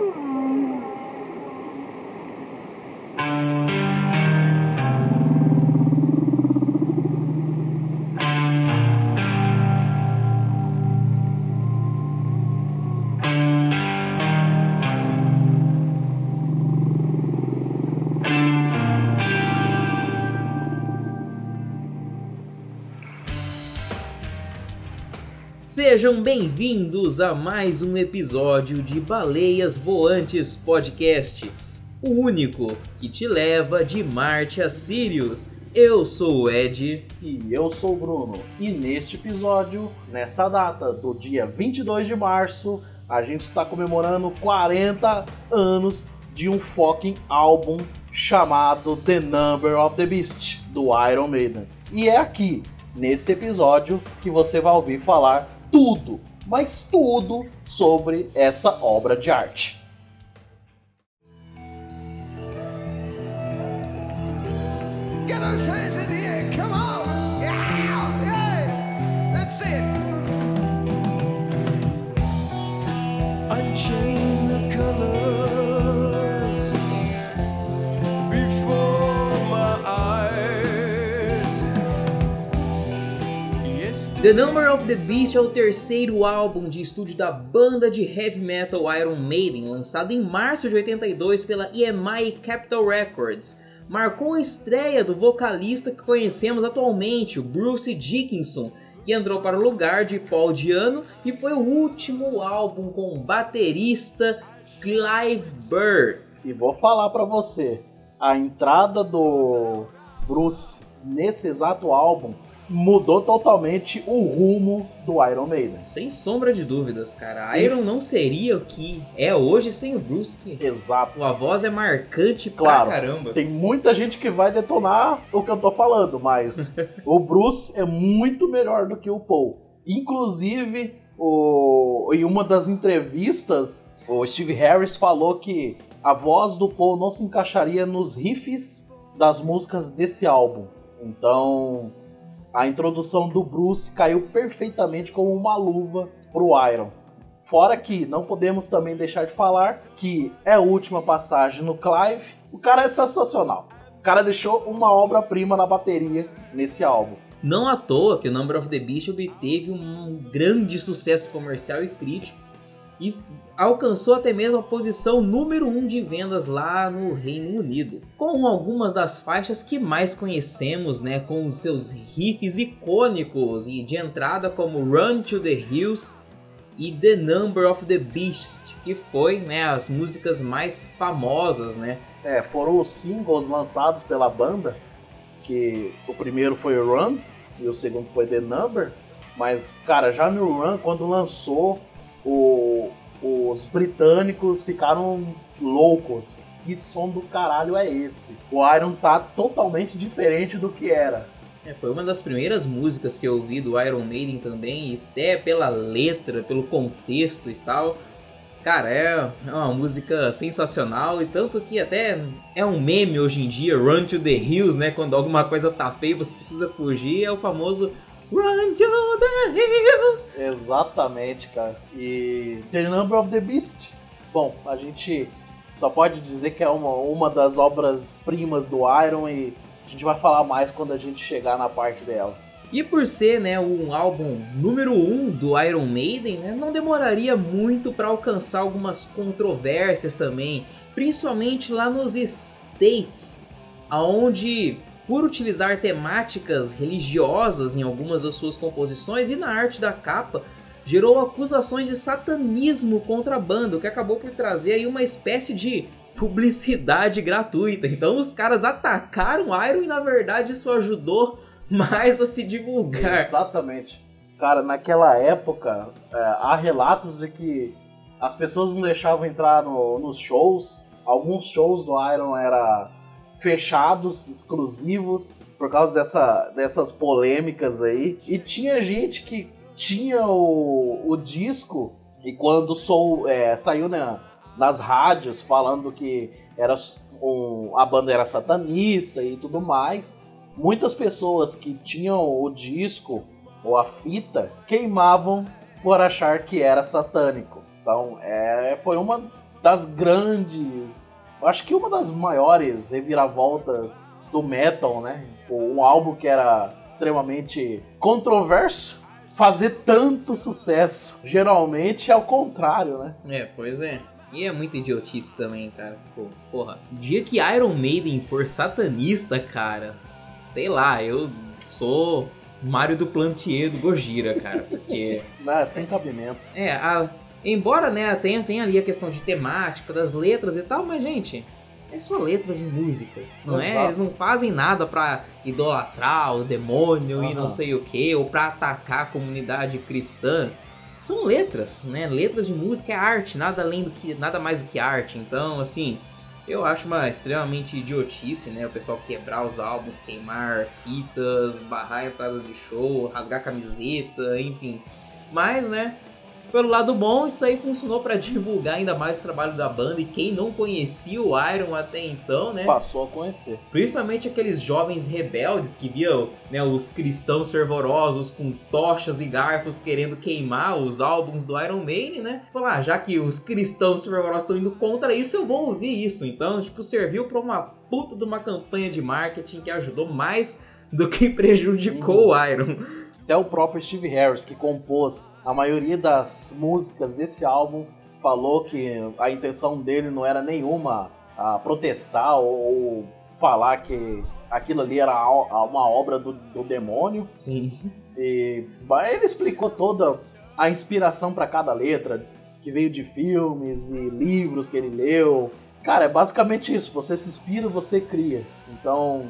Aww. Sejam bem-vindos a mais um episódio de Baleias Voantes Podcast, o único que te leva de Marte a Sirius. Eu sou o Ed e eu sou o Bruno. E neste episódio, nessa data do dia 22 de março, a gente está comemorando 40 anos de um fucking álbum chamado The Number of the Beast do Iron Maiden. E é aqui, nesse episódio, que você vai ouvir falar tudo, mas tudo sobre essa obra de arte. Get those hands in the The Number of the Beast é o terceiro álbum de estúdio da banda de heavy metal Iron Maiden, lançado em março de 82 pela EMI Capitol Records. Marcou a estreia do vocalista que conhecemos atualmente, o Bruce Dickinson, que entrou para o lugar de Paul Diano e foi o último álbum com o baterista Clive Burr. E vou falar para você, a entrada do Bruce nesse exato álbum mudou totalmente o rumo do Iron Maiden. Sem sombra de dúvidas, cara. A Iron não seria o que é hoje sem o Bruce. Exato. a voz é marcante Claro, pra caramba. tem muita gente que vai detonar o que eu tô falando, mas o Bruce é muito melhor do que o Paul. Inclusive, o, em uma das entrevistas, o Steve Harris falou que a voz do Paul não se encaixaria nos riffs das músicas desse álbum. Então, a introdução do Bruce caiu perfeitamente como uma luva pro Iron. Fora que não podemos também deixar de falar que é a última passagem no Clive. O cara é sensacional. O cara deixou uma obra-prima na bateria nesse álbum. Não à toa que o Number of the Beast obteve um grande sucesso comercial e crítico e alcançou até mesmo a posição número 1 um de vendas lá no Reino Unido, com algumas das faixas que mais conhecemos, né, com seus riffs icônicos e de entrada como Run to the Hills e The Number of the Beast, que foi, né, as músicas mais famosas, né? É, foram os singles lançados pela banda, que o primeiro foi Run e o segundo foi The Number, mas, cara, já no Run, quando lançou, o, os britânicos ficaram loucos. Que som do caralho é esse? O Iron tá totalmente diferente do que era. É, foi uma das primeiras músicas que eu ouvi do Iron Maiden também, e até pela letra, pelo contexto e tal. Cara, é é uma música sensacional e tanto que até é um meme hoje em dia, Run to the Hills, né? Quando alguma coisa tá feia, você precisa fugir, é o famoso Run to the Hills. Exatamente, cara. E The Number of the Beast. Bom, a gente só pode dizer que é uma, uma das obras-primas do Iron e a gente vai falar mais quando a gente chegar na parte dela. E por ser né, um álbum número 1 um do Iron Maiden, né, não demoraria muito para alcançar algumas controvérsias também, principalmente lá nos States, aonde por utilizar temáticas religiosas em algumas das suas composições e na arte da capa, gerou acusações de satanismo contra a banda, o que acabou por trazer aí uma espécie de publicidade gratuita. Então os caras atacaram Iron e na verdade isso ajudou mais a se divulgar. Exatamente. Cara, naquela época, é, há relatos de que as pessoas não deixavam entrar no- nos shows. Alguns shows do Iron era fechados, exclusivos, por causa dessa, dessas polêmicas aí. E tinha gente que tinha o, o disco e quando sou, é, saiu na- nas rádios falando que era um- a banda era satanista e tudo mais, muitas pessoas que tinham o disco ou a fita queimavam por achar que era satânico. Então, é, foi uma das grandes. Acho que uma das maiores reviravoltas do metal, né? Um álbum que era extremamente controverso. Fazer tanto sucesso. Geralmente é o contrário, né? É, pois é. E é muita idiotice também, cara. Pô, porra. Dia que Iron Maiden for satanista, cara. Sei lá, eu sou Mário do Plantier do Gojira, cara. Porque. Não, sem cabimento. É, a, embora, né, tenha, tenha ali a questão de temática, das letras e tal, mas, gente, é só letras de músicas, não é? Exato. é? Eles não fazem nada pra idolatrar o demônio uhum. e não sei o que, ou pra atacar a comunidade cristã. São letras, né? Letras de música é arte, nada além do que, nada mais do que arte. Então, assim, eu acho uma extremamente idiotice, né? O pessoal quebrar os álbuns, queimar fitas, barrar entradas de show, rasgar camiseta, enfim. Mas, né? Pelo lado bom, isso aí funcionou para divulgar ainda mais o trabalho da banda e quem não conhecia o Iron até então, né? Passou a conhecer. Principalmente aqueles jovens rebeldes que viam né, os cristãos fervorosos com tochas e garfos querendo queimar os álbuns do Iron Maiden, né? Falar, ah, já que os cristãos fervorosos estão indo contra isso, eu vou ouvir isso. Então, tipo, serviu para uma puta de uma campanha de marketing que ajudou mais do que prejudicou o Iron. Até o próprio Steve Harris, que compôs a maioria das músicas desse álbum, falou que a intenção dele não era nenhuma a protestar ou falar que aquilo ali era uma obra do, do demônio. Sim. E ele explicou toda a inspiração para cada letra, que veio de filmes e livros que ele leu. Cara, é basicamente isso. Você se inspira, você cria. Então,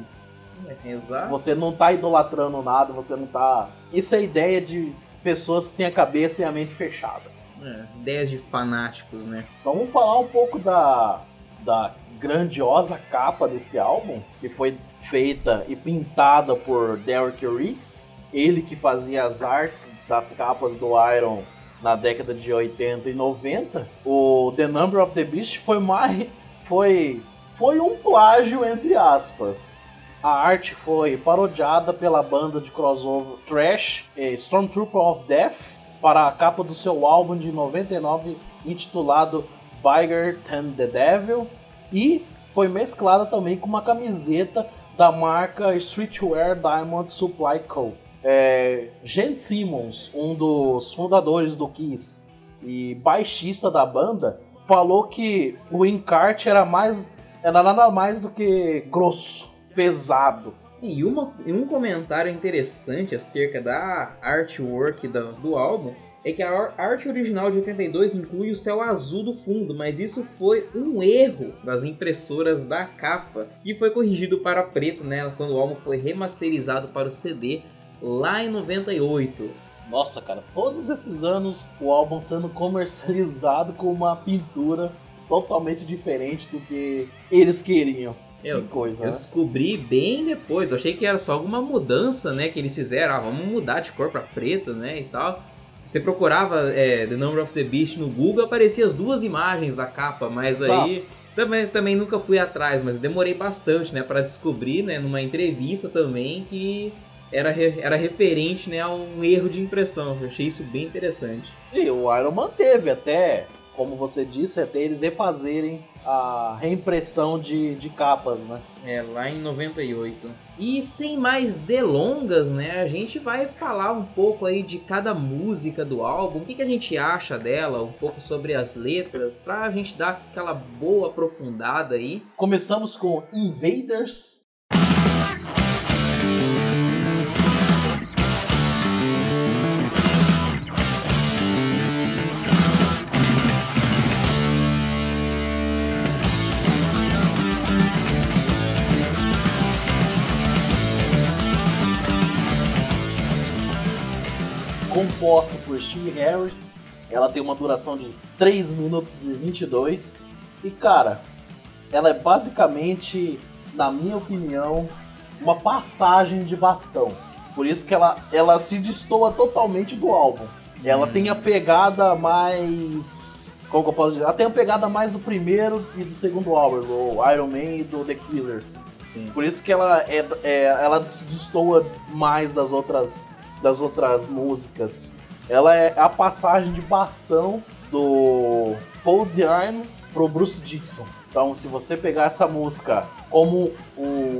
Exato. Você não tá idolatrando nada, você não tá. Isso é ideia de pessoas que têm a cabeça e a mente fechada. É, ideias de fanáticos, né? Então vamos falar um pouco da, da grandiosa capa desse álbum, que foi feita e pintada por Derek Riggs, ele que fazia as artes das capas do Iron na década de 80 e 90. O The Number of the Beast foi mais foi foi um plágio entre aspas a arte foi parodiada pela banda de crossover Trash Stormtrooper of Death para a capa do seu álbum de 99 intitulado Bigger Than the Devil e foi mesclada também com uma camiseta da marca Streetwear Diamond Supply Co. É, Gene Simmons, um dos fundadores do Kiss e baixista da banda, falou que o encarte era mais era nada mais do que grosso pesado. E, uma, e um comentário interessante acerca da artwork do, do álbum é que a arte original de 82 inclui o céu azul do fundo, mas isso foi um erro das impressoras da capa, que foi corrigido para preto nela quando o álbum foi remasterizado para o CD lá em 98. Nossa, cara, todos esses anos o álbum sendo comercializado com uma pintura totalmente diferente do que eles queriam. Eu, coisa, eu né? descobri bem depois. Eu achei que era só alguma mudança, né? Que eles fizeram. Ah, vamos mudar de cor pra preto, né? E tal. Você procurava é, The Number of the Beast no Google, aparecia as duas imagens da capa, mas Exato. aí também, também nunca fui atrás, mas demorei bastante, né, para descobrir, né, numa entrevista também que era, era referente, né, a um erro de impressão. Eu achei isso bem interessante. E o Iron manteve até como você disse, até eles refazerem a reimpressão de, de capas, né? É, lá em 98. E sem mais delongas, né, a gente vai falar um pouco aí de cada música do álbum, o que, que a gente acha dela, um pouco sobre as letras, pra gente dar aquela boa aprofundada aí. Começamos com Invaders, composta por Steve Harris. Ela tem uma duração de 3 minutos e 22. E cara, ela é basicamente, na minha opinião, uma passagem de bastão. Por isso que ela, ela se destoa totalmente do álbum. Ela hum. tem a pegada mais. Como que eu posso dizer? Ela tem a pegada mais do primeiro e do segundo álbum, do Iron Man e do The Killers. Sim. Por isso que ela, é, é, ela se destoa mais das outras das outras músicas. Ela é a passagem de bastão do Paul Diano pro Bruce Dixon. Então, se você pegar essa música como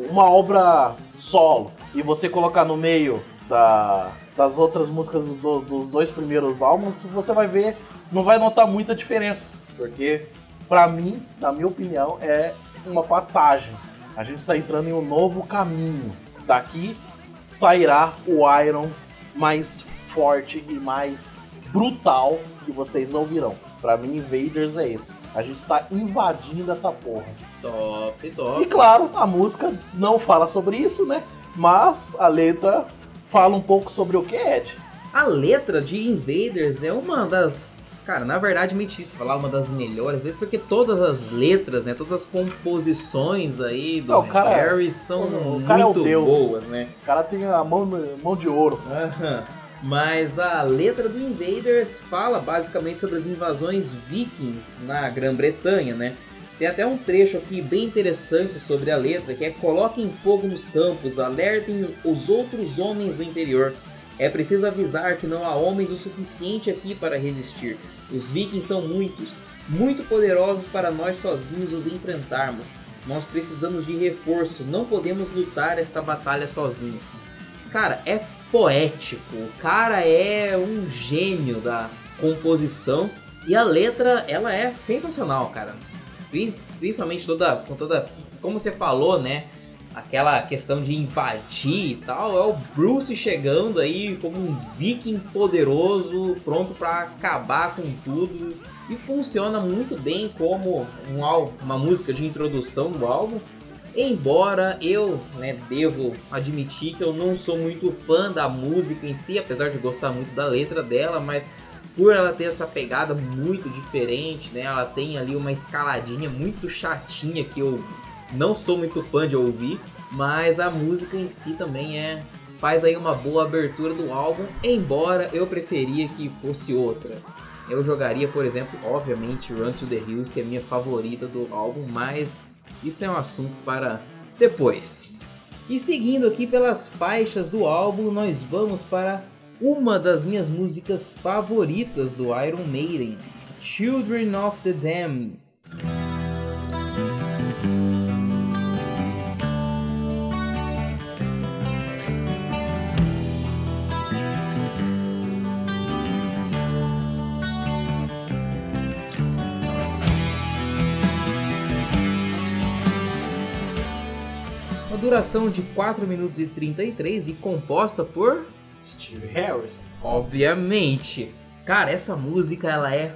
uma obra solo e você colocar no meio da, das outras músicas dos, do, dos dois primeiros álbuns, você vai ver, não vai notar muita diferença, porque para mim, na minha opinião, é uma passagem. A gente está entrando em um novo caminho. Daqui sairá o Iron mais forte e mais brutal que vocês ouvirão. Pra mim, Invaders é esse. A gente está invadindo essa porra. Top, top. E claro, a música não fala sobre isso, né? Mas a letra fala um pouco sobre o que é Ed. A letra de Invaders é uma das. Cara, na verdade, me difícil falar uma das melhores letras, porque todas as letras, né? Todas as composições aí do Não, cara é- Harry são o é o muito Deus. boas, né? O cara tem a mão, mão de ouro. Aham. Mas a letra do Invaders fala basicamente sobre as invasões vikings na Grã-Bretanha, né? Tem até um trecho aqui bem interessante sobre a letra, que é Coloquem fogo nos campos, alertem os outros homens do interior. É preciso avisar que não há homens o suficiente aqui para resistir. Os vikings são muitos, muito poderosos para nós sozinhos os enfrentarmos. Nós precisamos de reforço, não podemos lutar esta batalha sozinhos. Cara, é poético. O cara é um gênio da composição e a letra, ela é sensacional, cara. Pri- Principalmente toda com toda como você falou, né? Aquela questão de invadir e tal, é o Bruce chegando aí como um viking poderoso, pronto pra acabar com tudo. E funciona muito bem como um ál- uma música de introdução do álbum. Embora eu né, devo admitir que eu não sou muito fã da música em si, apesar de gostar muito da letra dela, mas por ela ter essa pegada muito diferente, né? Ela tem ali uma escaladinha muito chatinha que eu não sou muito fã de ouvir, mas a música em si também é faz aí uma boa abertura do álbum, embora eu preferia que fosse outra. Eu jogaria, por exemplo, obviamente Run to the Hills, que é a minha favorita do álbum, mas isso é um assunto para depois. E seguindo aqui pelas faixas do álbum, nós vamos para uma das minhas músicas favoritas do Iron Maiden, Children of the Damned. Duração de 4 minutos e 33 e composta por Steve Harris. Obviamente. Cara, essa música ela é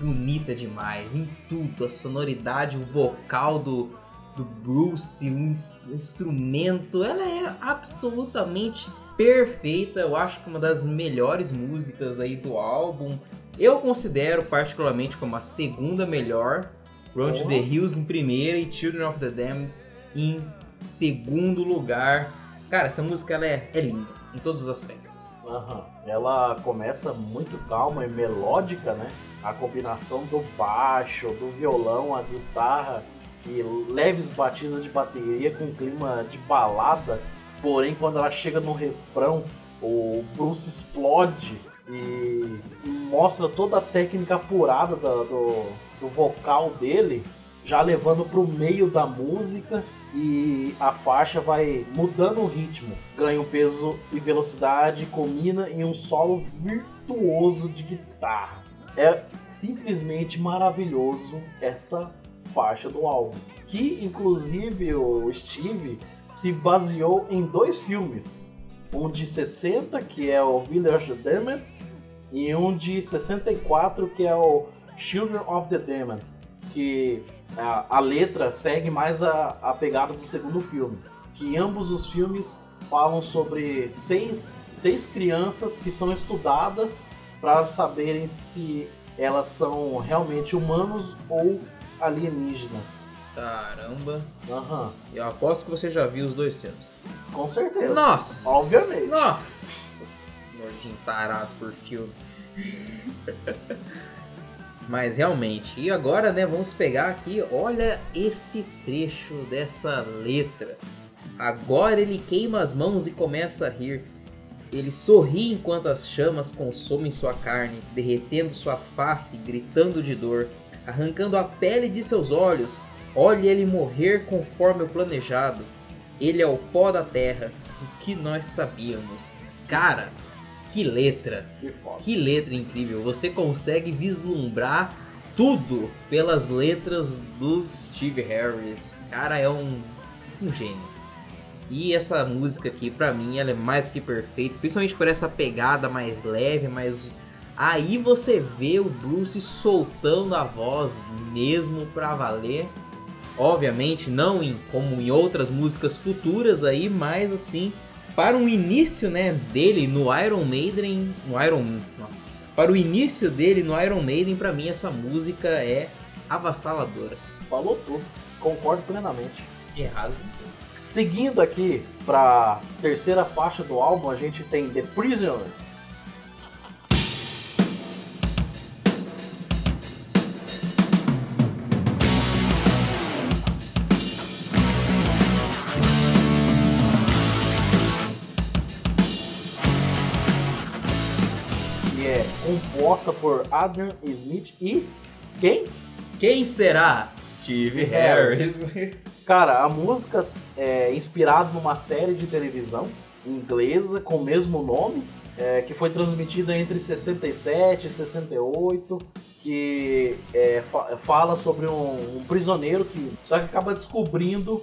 bonita demais em tudo, a sonoridade, o vocal do, do Bruce, o instrumento, ela é absolutamente perfeita. Eu acho que uma das melhores músicas aí do álbum. Eu considero particularmente como a segunda melhor. Run to Boa. the Hills em primeira e Children of the Damned em segundo lugar. Cara, essa música ela é, é linda em todos os aspectos. Aham. Ela começa muito calma e melódica, né? A combinação do baixo, do violão, a guitarra e leves batidas de bateria com clima de balada. Porém, quando ela chega no refrão, o Bruce explode e mostra toda a técnica apurada da- do, do vocal dele, já levando pro meio da música e a faixa vai mudando o ritmo, ganha um peso e velocidade, combina em um solo virtuoso de guitarra. É simplesmente maravilhoso essa faixa do álbum, que inclusive o Steve se baseou em dois filmes, um de 60 que é o Village of the Damned e um de 64 que é o Children of the Damned, que a, a letra segue mais a, a pegada do segundo filme. Que ambos os filmes falam sobre seis, seis crianças que são estudadas para saberem se elas são realmente humanos ou alienígenas. Caramba. Aham, Eu aposto que você já viu os dois filmes. com certeza. Nossa! Obviamente. Nossa! Nordinho tarado por filme. Mas realmente, e agora, né, vamos pegar aqui, olha esse trecho dessa letra. Agora ele queima as mãos e começa a rir. Ele sorri enquanto as chamas consomem sua carne, derretendo sua face, gritando de dor. arrancando a pele de seus olhos. Olhe ele morrer conforme o planejado. Ele é o pó da terra, o que nós sabíamos. Cara, que letra! Que foda. Que letra incrível! Você consegue vislumbrar tudo pelas letras do Steve Harris. Cara, é um, um gênio. E essa música aqui, pra mim, ela é mais que perfeita, principalmente por essa pegada mais leve, mas aí você vê o Bruce soltando a voz mesmo pra valer. Obviamente, não em, como em outras músicas futuras aí, mas assim, para um início, né, dele no Iron Maiden, no Iron, nossa, para o início dele no Iron Maiden, para mim essa música é avassaladora. Falou tudo. Concordo plenamente. Errado. Seguindo aqui pra terceira faixa do álbum, a gente tem The Prisoner. Composta por Adrian Smith e quem? Quem será? Steve Harris. Cara, a música é inspirada numa série de televisão inglesa com o mesmo nome, é, que foi transmitida entre 67 e 68, que é, fa- fala sobre um, um prisioneiro que só que acaba descobrindo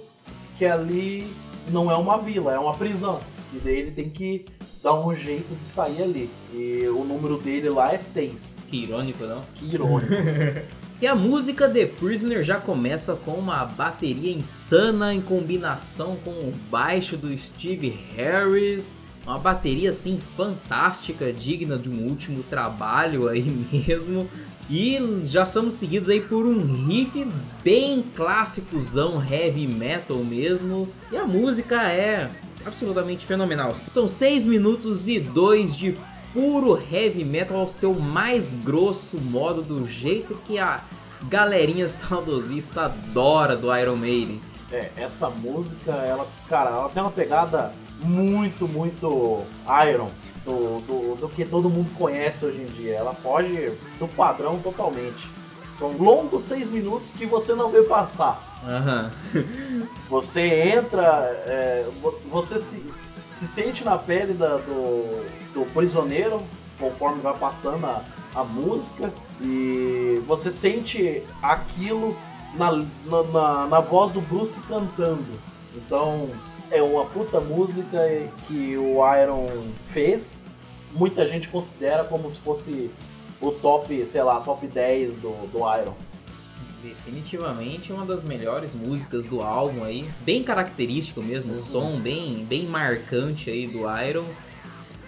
que ali não é uma vila, é uma prisão. E daí ele tem que dar um jeito de sair ali. E o número dele lá é 6. Que irônico, não? Que irônico. E a música The Prisoner já começa com uma bateria insana em combinação com o baixo do Steve Harris. Uma bateria assim fantástica, digna de um último trabalho aí mesmo. E já somos seguidos aí por um riff bem clássicozão, heavy metal mesmo. E a música é absolutamente fenomenal. São 6 minutos e 2 de puro heavy metal ao seu mais grosso modo, do jeito que a galerinha saudosista adora do Iron Maiden. É, essa música, ela, cara, ela tem uma pegada muito, muito Iron. Do, do, do que todo mundo conhece hoje em dia. Ela foge do padrão totalmente. São longos seis minutos que você não vê passar. Aham. Você entra, é, vo- você se, se sente na pele da- do, do prisioneiro conforme vai passando a, a música e você sente aquilo na, na, na- na voz do Bruce cantando. Então é uma puta música que o Iron fez. Muita gente considera como se fosse o top, sei lá, top 10 do, do Iron. Definitivamente uma das melhores músicas do álbum aí, bem característico mesmo, Uhum. som bem, bem marcante aí do Iron.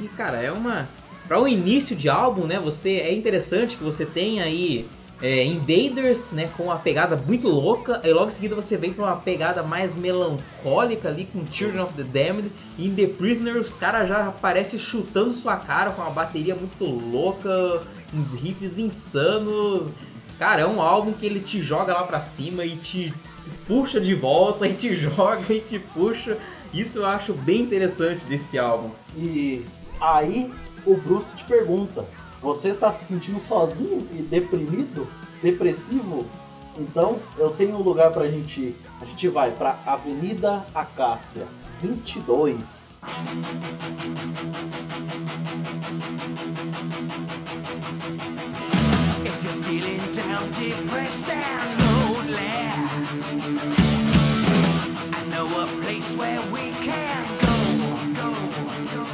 E cara, é uma para um início de álbum, né? Você é interessante que você tem aí é, Invaders, né, com uma pegada muito louca, e logo em seguida você vem pra uma pegada mais melancólica ali com Children of the Damned, e em The Prisoner os caras já aparecem chutando sua cara com uma bateria muito louca, uns riffs insanos. Cara, é um álbum que ele te joga lá pra cima e te puxa de volta, e te joga e te puxa. Isso eu acho bem interessante desse álbum. E aí o Bruce te pergunta: Você está se sentindo sozinho e deprimido? Depressivo? Então eu tenho um lugar pra gente ir. A gente vai pra Avenida Acácia 22. If you're feeling down, depressed and lonely, I know a place where we can go. go, go.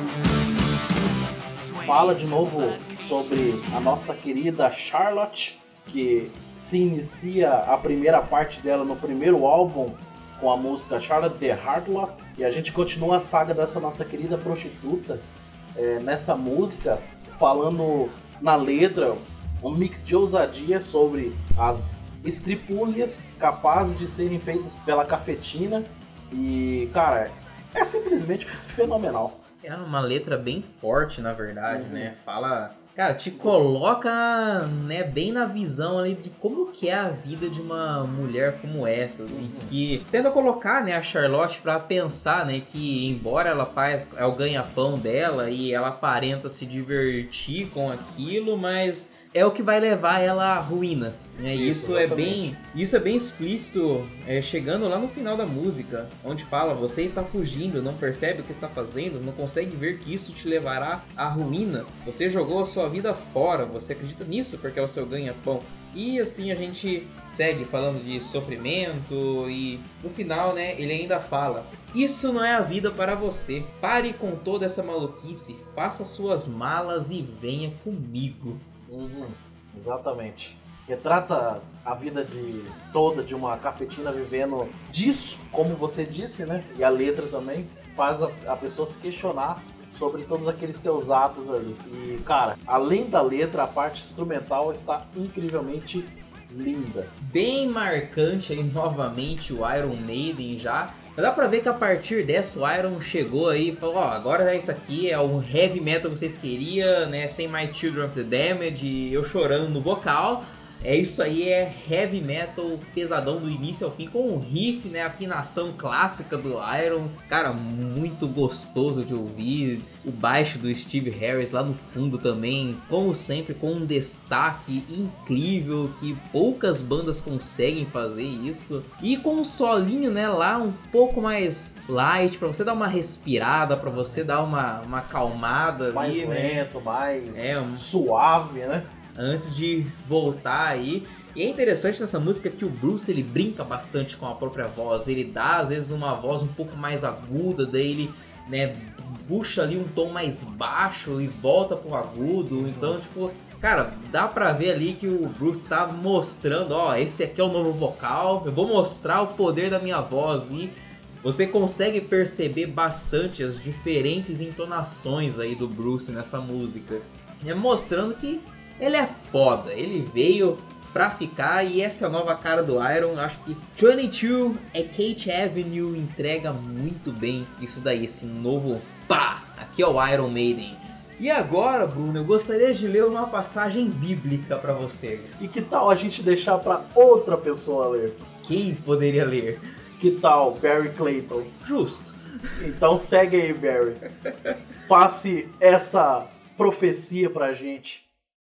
Fala de novo sobre a nossa querida Charlotte, que se inicia a primeira parte dela no primeiro álbum com a música Charlotte the Hardlock. E a gente continua a saga dessa nossa querida prostituta é, nessa música, falando na letra um mix de ousadia sobre as estripúlias capazes de serem feitas pela cafetina. E, cara, é simplesmente fenomenal. É uma letra bem forte, na verdade, Uhum. né? Fala. Cara, te coloca, né, bem na visão ali de como que é a vida de uma mulher como essa, assim, que tenta colocar, né, a Charlotte pra pensar, né, que embora ela faz é o ganha-pão dela e ela aparenta se divertir com aquilo, mas é o que vai levar ela à ruína. É, Isso, isso, é bem, isso é bem explícito, é, chegando lá no final da música, onde fala: você está fugindo, não percebe o que está fazendo, não consegue ver que isso te levará à ruína. Você jogou a sua vida fora, você acredita nisso porque é o seu ganha-pão. E assim a gente segue falando de sofrimento e no final, né, ele ainda fala: Isso não é a vida para você. Pare com toda essa maluquice, faça suas malas e venha comigo. Uhum, exatamente. Retrata a vida de toda de uma cafetina vivendo disso, como você disse, né? E a letra também faz a, a pessoa se questionar sobre todos aqueles teus atos ali. E, cara, além da letra, a parte instrumental está incrivelmente linda. bem marcante aí novamente o Iron Maiden já. Dá pra ver que a partir dessa o Iron chegou aí e falou, ó, agora é isso aqui, é o heavy metal que vocês queriam, né, sem My Children of the Damage, eu chorando no vocal. É isso aí, é heavy metal pesadão do início ao fim, com o riff, né, afinação clássica do Iron. Cara, muito gostoso de ouvir. O baixo do Steve Harris lá no fundo também, como sempre, com um destaque incrível que poucas bandas conseguem fazer isso. E com um solinho, né, lá um pouco mais light, pra você dar uma respirada, pra você dar uma, uma acalmada Mais ali, né? lento, mais É, um- suave, né? Antes de voltar aí. E é interessante nessa música que o Bruce ele brinca bastante com a própria voz. Ele dá às vezes uma voz um pouco mais aguda, daí ele né, puxa ali um tom mais baixo e volta pro agudo. Então, tipo, cara, dá pra ver ali que o Bruce tá mostrando, ó, esse aqui é o novo vocal, eu vou mostrar o poder da minha voz e você consegue perceber bastante as diferentes entonações aí do Bruce nessa música. É mostrando que ele é foda, ele veio pra ficar e essa é nova cara do Iron. Acho que 22 é Kate Avenue entrega muito bem isso daí, esse novo pá. Aqui é o Iron Maiden. E agora, Bruno, eu gostaria de ler uma passagem bíblica pra você. E que tal a gente deixar pra outra pessoa ler? Quem poderia ler? Que tal Barry Clayton? Justo. Então segue aí, Barry. Passe essa profecia pra gente.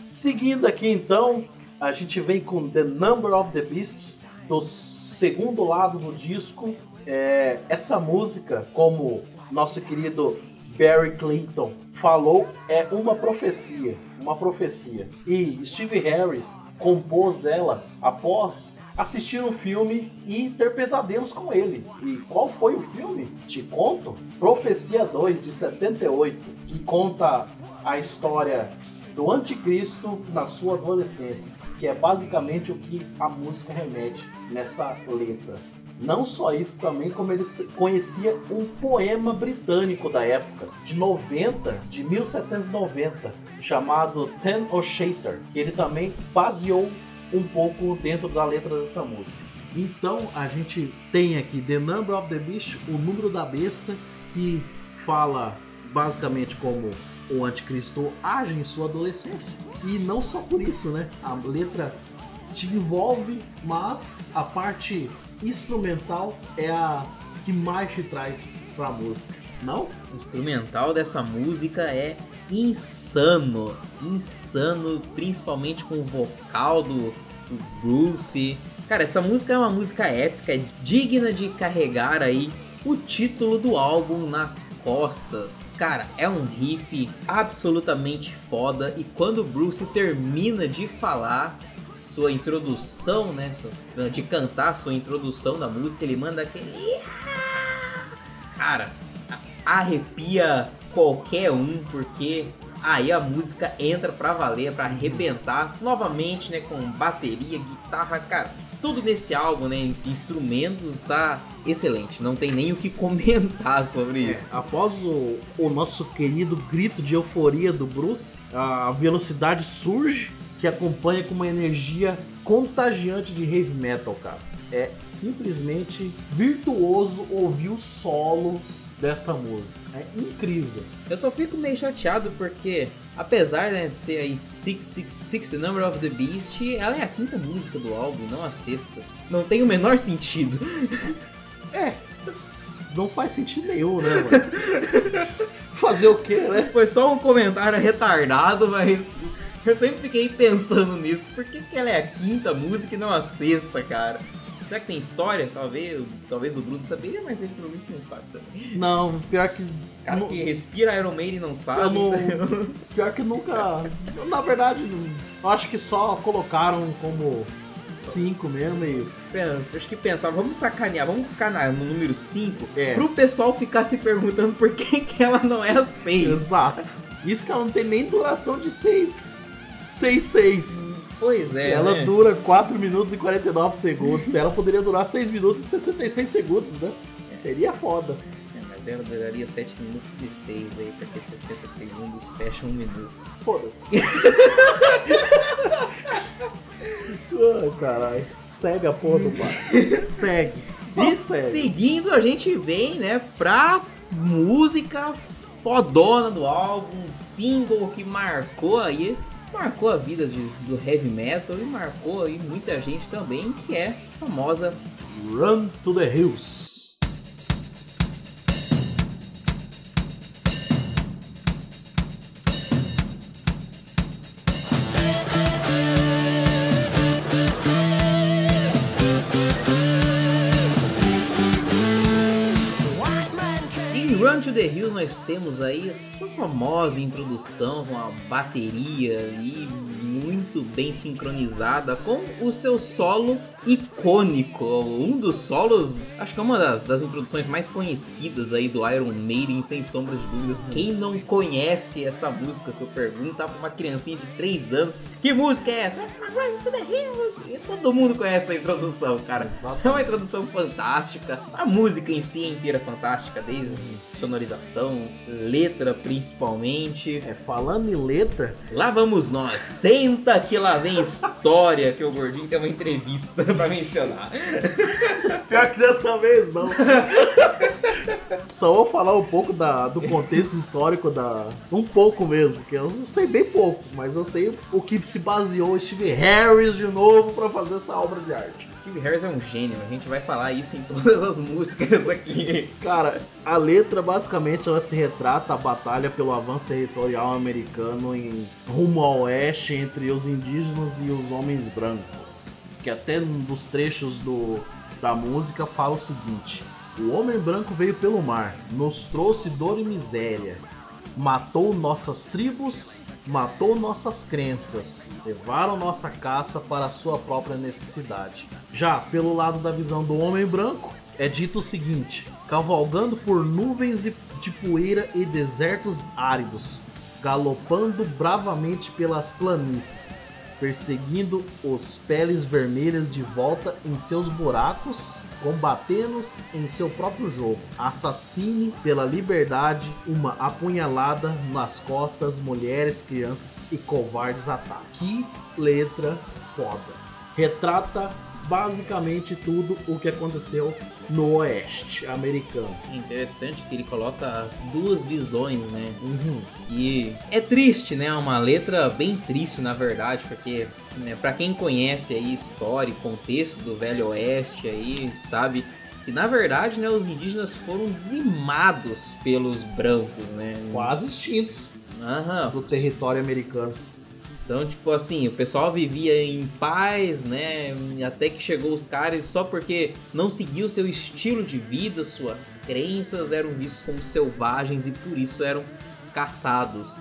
Seguindo aqui então, a gente vem com The Number of the Beasts, do segundo lado do disco. É, essa música, como nosso querido Barry Clinton falou, é uma profecia. Uma profecia. E Steve Harris compôs ela após assistir um filme e ter pesadelos com ele. E qual foi o filme? Te conto. Profecia 2, de 78, que conta a história do anticristo na sua adolescência, que é basicamente o que a música remete nessa letra. Não só isso, também como ele conhecia um poema britânico da época, de 90, de 1790, chamado Ten O'Shater, que ele também baseou um pouco dentro da letra dessa música. Então a gente tem aqui The Number of the Beast, o número da besta, que fala basicamente como o anticristo age em sua adolescência. E não só por isso, né? A letra te envolve, mas a parte instrumental é a que mais te traz pra música. Não? O instrumental dessa música é insano, insano, principalmente com o vocal do, do Bruce. Cara, essa música é uma música épica, é digna de carregar aí o título do álbum nas costas. Cara, é um riff absolutamente foda e quando o Bruce termina de falar sua introdução, né, de cantar sua introdução da música, ele manda aquele cara, arrepia qualquer um, porque aí a música entra pra valer, pra arrebentar novamente, né, com bateria, guitarra, cara, tudo nesse álbum, né, os instrumentos está excelente, não tem nem o que comentar sobre isso. Após o, o nosso querido grito de euforia do Bruce, a velocidade surge que acompanha com uma energia contagiante de heavy metal, cara. É simplesmente virtuoso ouvir os solos dessa música. É incrível. Eu só fico meio chateado porque, apesar né, de ser aí 666, The Number of the Beast, ela é a quinta música do álbum, não a sexta. Não tem o menor sentido. É, não faz sentido nenhum, né? Mas... Fazer o quê, né? Foi só um comentário retardado, mas eu sempre fiquei pensando nisso. Por que, que ela é a quinta música e não a sexta, cara? Será que tem história? Talvez, talvez o Bruno saberia, mas ele pelo visto não sabe também. Não, pior que. Cara que respira Iron Maiden não sabe. Eu não- então- Pior que nunca. Na verdade, eu acho que só colocaram como cinco mesmo e. Acho que pensaram, vamos sacanear, vamos ficar no número 5 É. pro pessoal ficar se perguntando por que, que ela não é a 6. Exato. Isso que ela não tem nem duração de 6. 6, 6. Pois é, ela né? dura 4 minutos e 49 segundos. Ela poderia durar 6 minutos e 66 segundos, né? Seria foda. É, mas ela duraria 7 minutos e 6 daí, porque 60 segundos fecha um minuto. Foda-se. Ai, caralho. Segue a porra do bar. Segue. Só e segue. seguindo, a gente vem, né, pra música fodona do álbum, single que marcou aí, marcou a vida de- do heavy metal e marcou aí muita gente também, que é a famosa Run to the Hills. To the Hills nós temos aí a famosa introdução com a bateria ali muito bem sincronizada com o seu solo icônico, um dos solos, acho que é uma das, das introduções mais conhecidas aí do Iron Maiden, sem sombra de dúvidas. Quem não conhece essa música, se tu perguntar pra uma criancinha de 3 anos, que música é essa? Run to the Hills! E todo mundo conhece essa introdução, cara. É uma introdução fantástica. A música em si é inteira fantástica, desde sonorização, letra principalmente. É, falando em letra, Lá vamos nós. Senta que lá vem história, que o Gordinho tem uma entrevista pra mencionar. Pior que dessa vez não. Só vou falar um pouco da, do contexto histórico da. Um pouco mesmo, porque eu não sei bem pouco, mas eu sei o que se baseou Steve Harris de novo pra fazer essa obra de arte. Steve Harris é um gênio, a gente vai falar isso em todas as músicas aqui. Cara, a letra basicamente ela se retrata a batalha pelo avanço territorial americano em rumo ao oeste entre os indígenas e os homens brancos. Que até um dos trechos do, da música fala o seguinte: O homem branco veio pelo mar, nos trouxe dor e miséria. Matou nossas tribos, matou nossas crenças, levaram nossa caça para a sua própria necessidade. Já pelo lado da visão do homem branco, é dito o seguinte: cavalgando por nuvens de poeira e desertos áridos, galopando bravamente pelas planícies, perseguindo os peles vermelhas de volta em seus buracos, combatendo-os em seu próprio jogo. Assassine pela liberdade, uma apunhalada nas costas, mulheres, crianças e covardes atacam. Que letra foda. Retrata basicamente tudo o que aconteceu no oeste americano. É interessante que ele coloca as duas visões, né? Uhum. E é triste, né? Uma letra bem triste, na verdade, porque né, para quem conhece aí história e contexto do Velho Oeste aí, sabe que na verdade, né, os indígenas foram dizimados pelos brancos, né? Quase extintos Aham. do território americano. Então, tipo assim, o pessoal vivia em paz, né? Até que chegou os caras só porque não seguiu seu estilo de vida, suas crenças eram vistos como selvagens e por isso eram caçados.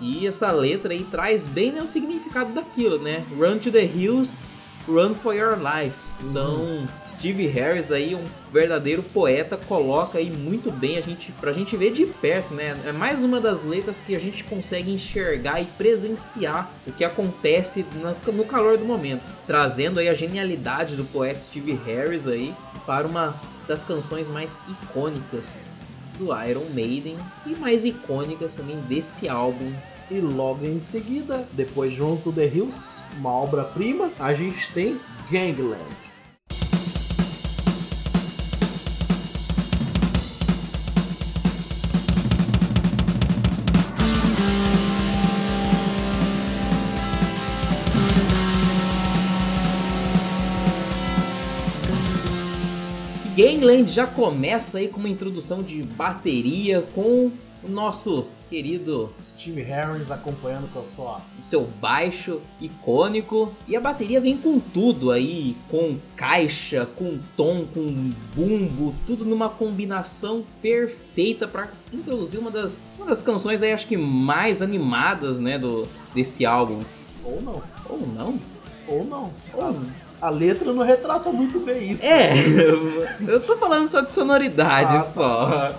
E essa letra aí traz bem né, o significado daquilo, né? Run to the hills, run for your lives. Então, Steve Harris aí, um verdadeiro poeta, coloca aí muito bem a gente, pra gente ver de perto, né? É mais uma das letras que a gente consegue enxergar e presenciar o que acontece no calor do momento, trazendo aí a genialidade do poeta Steve Harris aí para uma das canções mais icônicas do Iron Maiden e mais icônicas também desse álbum E logo em seguida, depois de Run to the Hills, uma obra-prima, a gente tem Gangland. Gangland já começa aí com uma introdução de bateria com o nosso querido Steve Harris acompanhando com a sua seu baixo icônico e a bateria vem com tudo aí, com caixa, com tom, com bumbo, tudo numa combinação perfeita para introduzir uma das, uma das canções aí acho que mais animadas, né, do desse álbum. ou não, Ou não? ou não. Ou A, não. a letra não retrata muito bem isso. É, eu tô falando só de sonoridade Ah, tá. só.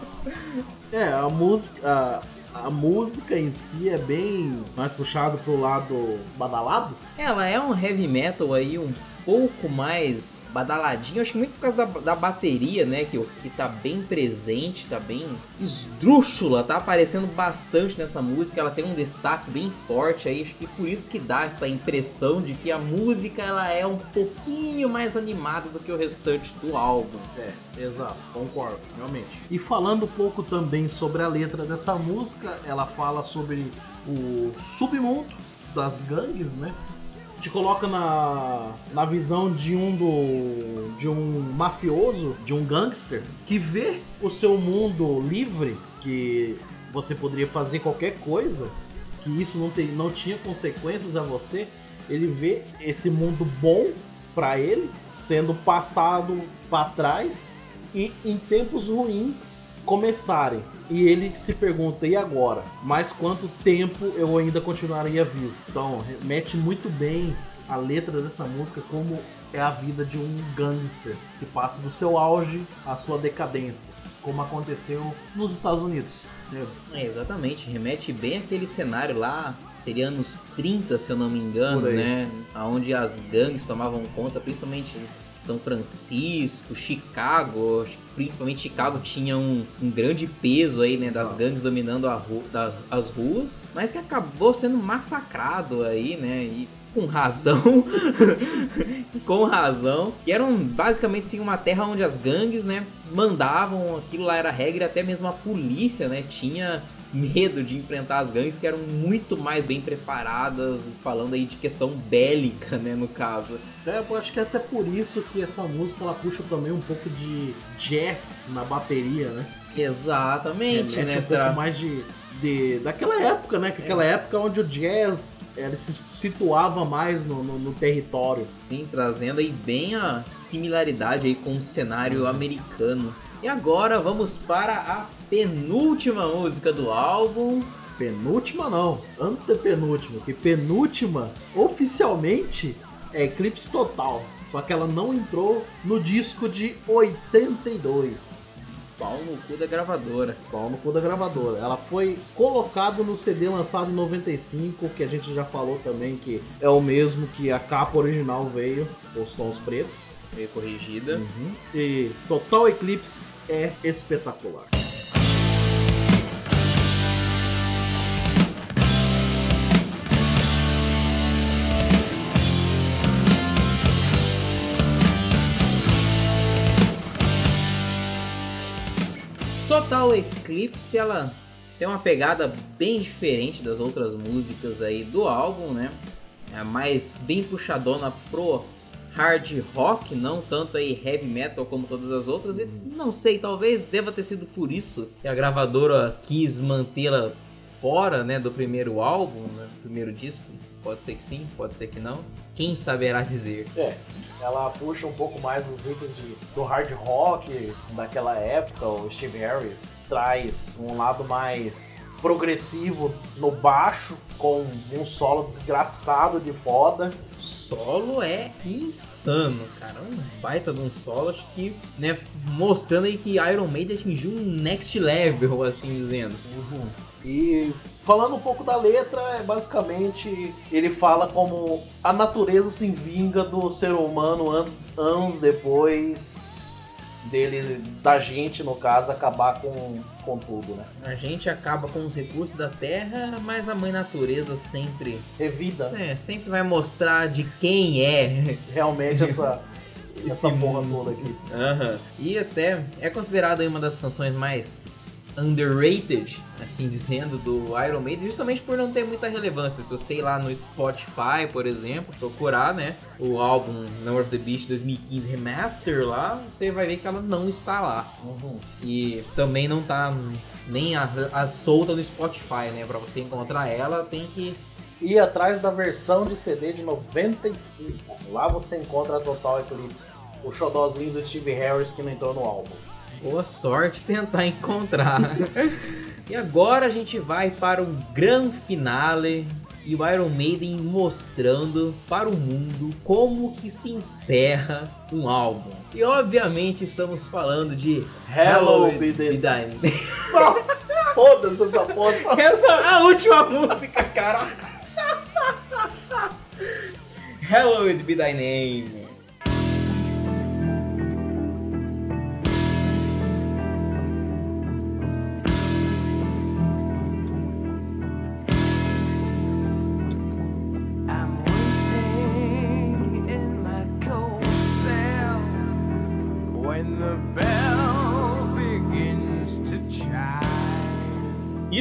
É, a música. A, a música em si é bem mais puxado pro lado badalado. Ela é um heavy metal aí um pouco mais badaladinho, acho que muito por causa da, da bateria, né, que, que tá bem presente, tá bem esdrúxula, tá aparecendo bastante nessa música, ela tem um destaque bem forte aí, acho que por isso que dá essa impressão de que a música ela é um pouquinho mais animada do que o restante do álbum. É, exato, concordo, realmente. E falando um pouco também sobre a letra dessa música, ela fala sobre o submundo das gangues, né? Te coloca na, na visão de um do de um mafioso, de um gangster que vê o seu mundo livre, que você poderia fazer qualquer coisa, que isso não, tem, não tinha consequências a você. Ele vê esse mundo bom para ele sendo passado para trás e em tempos ruins começarem. E ele se pergunta: e agora? Mais quanto tempo eu ainda continuaria vivo? Então, remete muito bem a letra dessa música como é a vida de um gangster que passa do seu auge à sua decadência, como aconteceu nos Estados Unidos. né? É, exatamente, remete bem àquele cenário lá, seria anos 30, se eu não me engano, né? Onde as gangues tomavam conta, principalmente São Francisco, Chicago, principalmente Chicago tinha um, um grande peso aí, né, das gangues dominando ru- das, as ruas, mas que acabou sendo massacrado aí, né, e com razão, com razão, que eram basicamente sim uma terra onde as gangues, né, mandavam, aquilo lá era regra, e até mesmo a polícia, né, tinha medo de enfrentar as gangues que eram muito mais bem preparadas, falando aí de questão bélica, né, no caso. É, eu acho que é até por isso que essa música ela puxa também um pouco de jazz na bateria, né? Exatamente, Remete né, um tra- pouco mais de, de daquela época, né? Que aquela época onde o jazz ele se situava mais no, no- no território. Sim, trazendo aí bem a similaridade aí com o cenário americano. E agora vamos para a penúltima música do álbum. Penúltima não, antepenúltima, que penúltima oficialmente é Eclipse Total. Só que ela não entrou no disco de 82. Pau no cu da gravadora. Pau no cu da gravadora. Ela foi colocado no CD lançado em 95, que a gente já falou também que é o mesmo que a capa original veio, os tons pretos. Meio corrigida. E Total Eclipse é espetacular. Total Eclipse, ela tem uma pegada bem diferente das outras músicas aí do álbum, né? É mais bem puxadona pro hard rock, não tanto aí heavy metal como todas as outras. E não sei, talvez deva ter sido por isso que a gravadora quis mantê-la fora, né, do primeiro álbum, né, do primeiro disco. Pode ser que sim, pode ser que não. Quem saberá dizer. É, ela puxa um pouco mais os riffs de, do hard rock daquela época. O Steve Harris traz um lado mais progressivo no baixo, com um solo desgraçado de foda. O solo é insano, cara. Um baita de um solo, acho que, né, mostrando aí que Iron Maiden atingiu um next level, assim dizendo. E falando um pouco da letra, é basicamente ele fala como a natureza se vinga do ser humano anos, anos depois dele, da gente, no caso, acabar com, com tudo, né? A gente acaba com os recursos da Terra, mas a mãe natureza sempre. Revida É, sempre vai mostrar de quem é realmente essa, essa porra toda aqui. Aham. E até é considerada uma das canções mais underrated, assim dizendo, do Iron Maiden, justamente por não ter muita relevância. Se você ir lá no Spotify, por exemplo, procurar, né, o álbum Number of the Beast 2015 Remaster lá, você vai ver que ela não está lá. Uhum. E também não tá nem a, a solta no Spotify, né? Pra você encontrar ela, tem que E atrás da versão de CD de 95, lá você encontra a Total Eclipse, o xodózinho do Steve Harris que não entrou no álbum. Boa sorte tentar encontrar. e agora a gente vai para um grande finale e o Iron Maiden mostrando para o mundo como que se encerra um álbum. E obviamente estamos falando de Hello, Be the- Thy- Nossa, foda-se essa porra. essa- é a última música, cara. Hallowed Be Thy Name.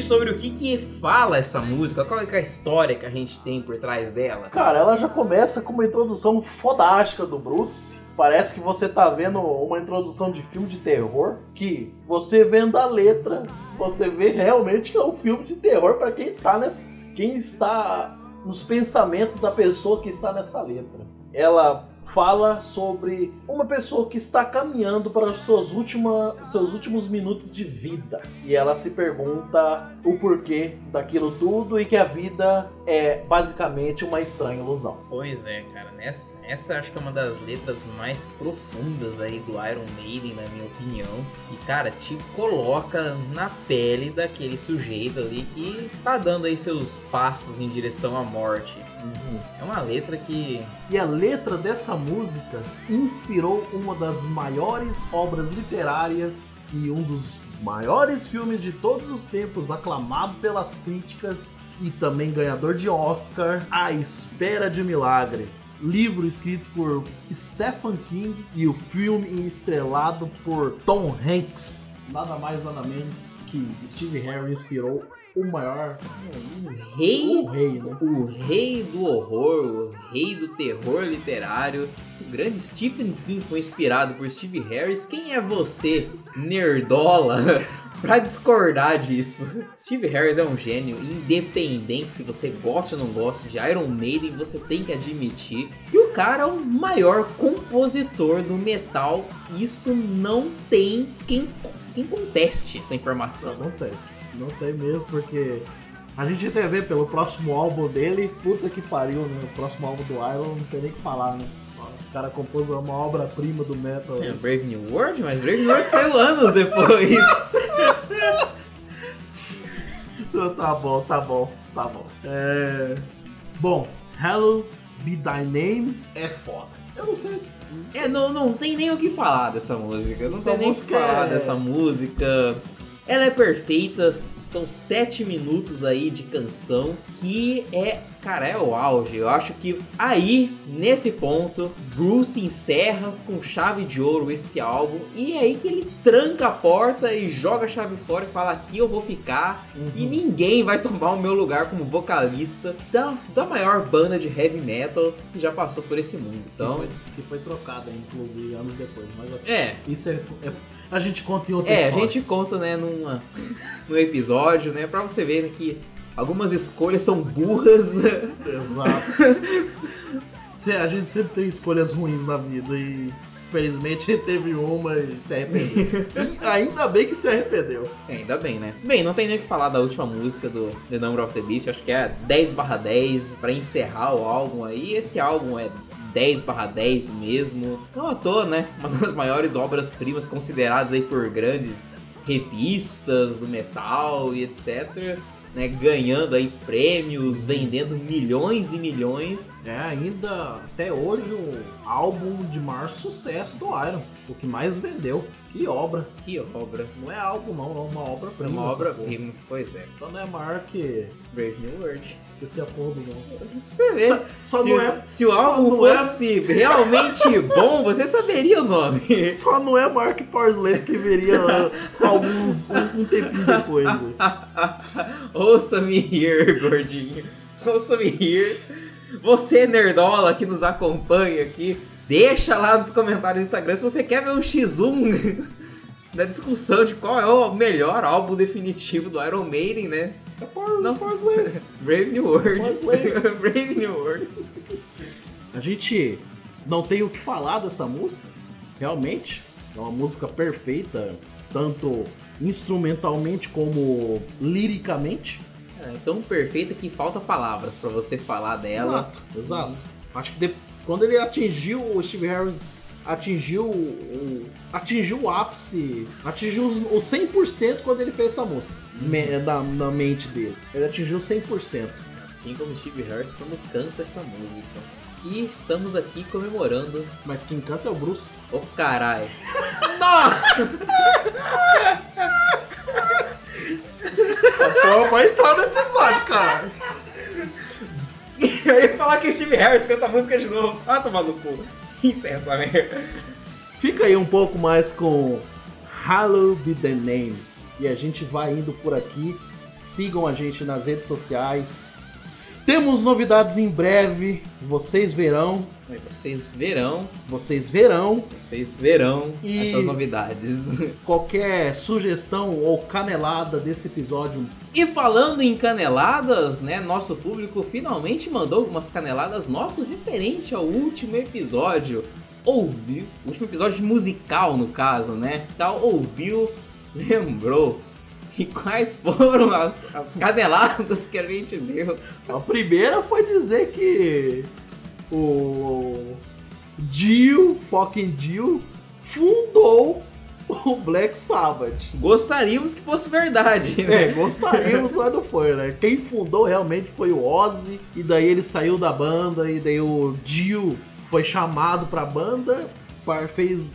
Sobre o que que fala essa música? Qual é é a história que a gente tem por trás dela? Cara, ela já começa com uma introdução fodástica do Bruce. Parece que você tá vendo uma introdução de filme de terror. Que você vendo a letra, você vê realmente que é um filme de terror para quem está nessa, quem está nos pensamentos da pessoa que está nessa letra. Ela fala sobre uma pessoa que está caminhando para seus, última, seus últimos minutos de vida. E ela se pergunta o porquê daquilo tudo e que a vida é basicamente uma estranha ilusão. Pois é, cara. Nessa, essa acho que é uma das letras mais profundas aí do Iron Maiden, na minha opinião. E, cara, te coloca na pele daquele sujeito ali que tá dando aí seus passos em direção à morte. É uma letra que E a letra dessa música inspirou uma das maiores obras literárias e um dos maiores filmes de todos os tempos, aclamado pelas críticas e também ganhador de Oscar, A Espera de Milagre. Livro escrito por Stephen King e o filme estrelado por Tom Hanks. Nada mais, nada menos que Steve Harris inspirou o maior, o rei o rei, né? o rei do horror, o rei do terror literário. Esse grande Stephen King foi inspirado por Steve Harris. Quem é você, nerdola, pra discordar disso? Steve Harris é um gênio independente se você gosta ou não gosta de Iron Maiden, você tem que admitir. E o cara é o maior compositor do metal. Isso não tem quem, quem conteste essa informação. Não tem. Não tem mesmo, porque a gente até vê pelo próximo álbum dele, puta que pariu, né? O próximo álbum do Iron não tem nem o que falar, né? O cara compôs uma obra-prima do metal. É, Brave New World, mas Brave New World saiu anos depois. tá bom, tá bom, tá bom. É... Bom, Hello Be Thy Name é foda. Eu não sei. É, não, não tem nem o que falar dessa música. Não Essa tem nem o que falar é- dessa música. Ela é perfeita, são sete minutos aí de canção que é, cara, é o auge. Eu acho que aí, nesse ponto, Bruce encerra com chave de ouro esse álbum e é aí que ele tranca a porta e joga a chave fora e fala aqui eu vou ficar e Uhum. ninguém vai tomar o meu lugar como vocalista da, da maior banda de heavy metal que já passou por esse mundo. Então, Então, que, foi, que foi trocada, inclusive, anos depois. Mas é, isso é, é- A gente conta em outra É, a história. gente conta, né, numa, num episódio, né, pra você ver né, que algumas escolhas são burras. Exato. A gente sempre tem escolhas ruins na vida e felizmente teve uma e se arrependeu. E ainda bem que se arrependeu. É, ainda bem, né? Bem, não tem nem o que falar da última música do The Number of the Beast, acho que é 10 10 pra encerrar o álbum aí. Esse álbum é 10 10 mesmo. Não à toa, né? Uma das maiores obras-primas consideradas aí por grandes revistas do metal e etc. né, ganhando aí prêmios, vendendo milhões e milhões. É ainda até hoje o álbum de maior sucesso do Iron, o que mais vendeu. Que obra. Que obra. Não é álbum não, não é uma obra É prima. uma essa porra. obra-prima. Pois é. Só não é maior que. Brave New World. Esqueci a porra do nome. Você ver. Só, só se, não é. se o álbum é- fosse realmente bom, você saberia o nome. Só não é maior que Power Slave que viria alguns. um, um tempinho depois. Ouça-me rir, gordinho. Ouça-me rir. Você, nerdola, que nos acompanha aqui, deixa lá nos comentários do Instagram se você quer ver um X1 da discussão de qual é o melhor álbum definitivo do Iron Maiden, né? É Power, Não. Power Slave. Brave New World. Power Slave. Brave New World. A gente não tem o que falar dessa música, realmente. É uma música perfeita, tanto instrumentalmente como liricamente. É tão perfeita que falta palavras pra você falar dela. Exato, exato. Acho que de- quando ele atingiu, o Steve Harris atingiu o, atingiu o ápice, atingiu os, o 100% quando ele fez essa música, me- da, na mente dele. Ele atingiu 100%. Assim como Steve Harris quando canta essa música. E estamos aqui comemorando Mas quem canta é o Bruce. Ô caralho. Nossa! Então vai entrar no episódio, cara. Eu ia falar que Steve Harris canta a música de novo. Ah, tomar no cu. Encerra essa merda. Fica aí um pouco mais com Hallow Be The Name. E a gente vai indo por aqui. Sigam a gente nas redes sociais. Temos novidades em breve. Vocês verão. Vocês verão, Vocês verão. vocês verão E- essas novidades. Qualquer sugestão ou canelada desse episódio. E falando em caneladas, né? Nosso público finalmente mandou algumas caneladas nosso referente ao último episódio. Ouviu, último episódio musical no caso, né? Tal, ouviu, lembrou. E quais foram as, as caneladas que a gente deu? A primeira foi dizer que o Dio, fucking Dio, fundou o Black Sabbath. Gostaríamos que fosse verdade, né? É, gostaríamos, mas não foi, né? Quem fundou realmente foi o Ozzy, e daí ele saiu da banda, e daí o Dio foi chamado pra banda, fez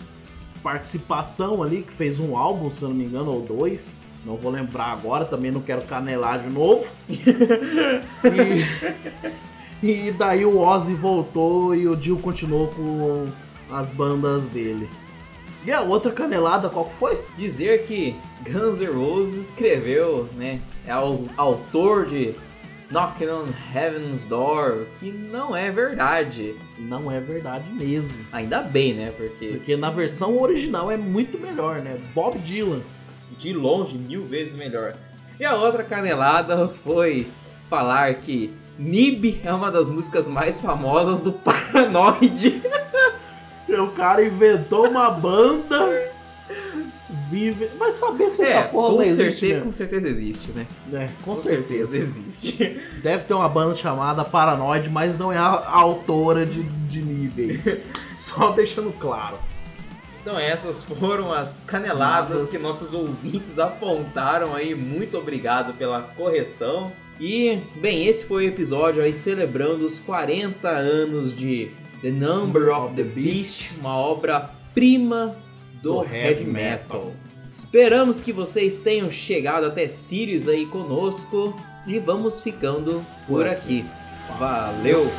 participação ali, que fez um álbum, se eu não me engano, ou dois. Não vou lembrar agora, também não quero canelar de novo. e, e daí o Ozzy voltou e o Dio continuou com as bandas dele. E a outra canelada, qual que foi? Dizer que Guns N' Roses escreveu, né? É o autor de Knocking on Heaven's Door, que não é verdade. Não é verdade mesmo. Ainda bem, né? Porque Porque na versão original é muito melhor, né? Bob Dylan. De longe, mil vezes melhor. E a outra canelada foi falar que Nib é uma das músicas mais famosas do Paranoid. O cara inventou uma banda. Vive. Vai saber se essa porra É, com existe. certeza, mesmo. com certeza existe, né? É, com, certeza. existe. Deve ter uma banda chamada Paranoid, mas não é a, a autora de, de nível. Só deixando claro. Então essas foram as caneladas que nossos ouvintes apontaram aí. Muito obrigado pela correção. E, bem, esse foi o episódio aí celebrando os 40 anos de The Number of the Beast, uma obra-prima do, Do heavy metal. metal. Esperamos que vocês tenham chegado até Sirius aí conosco e vamos ficando Por aqui. Valeu!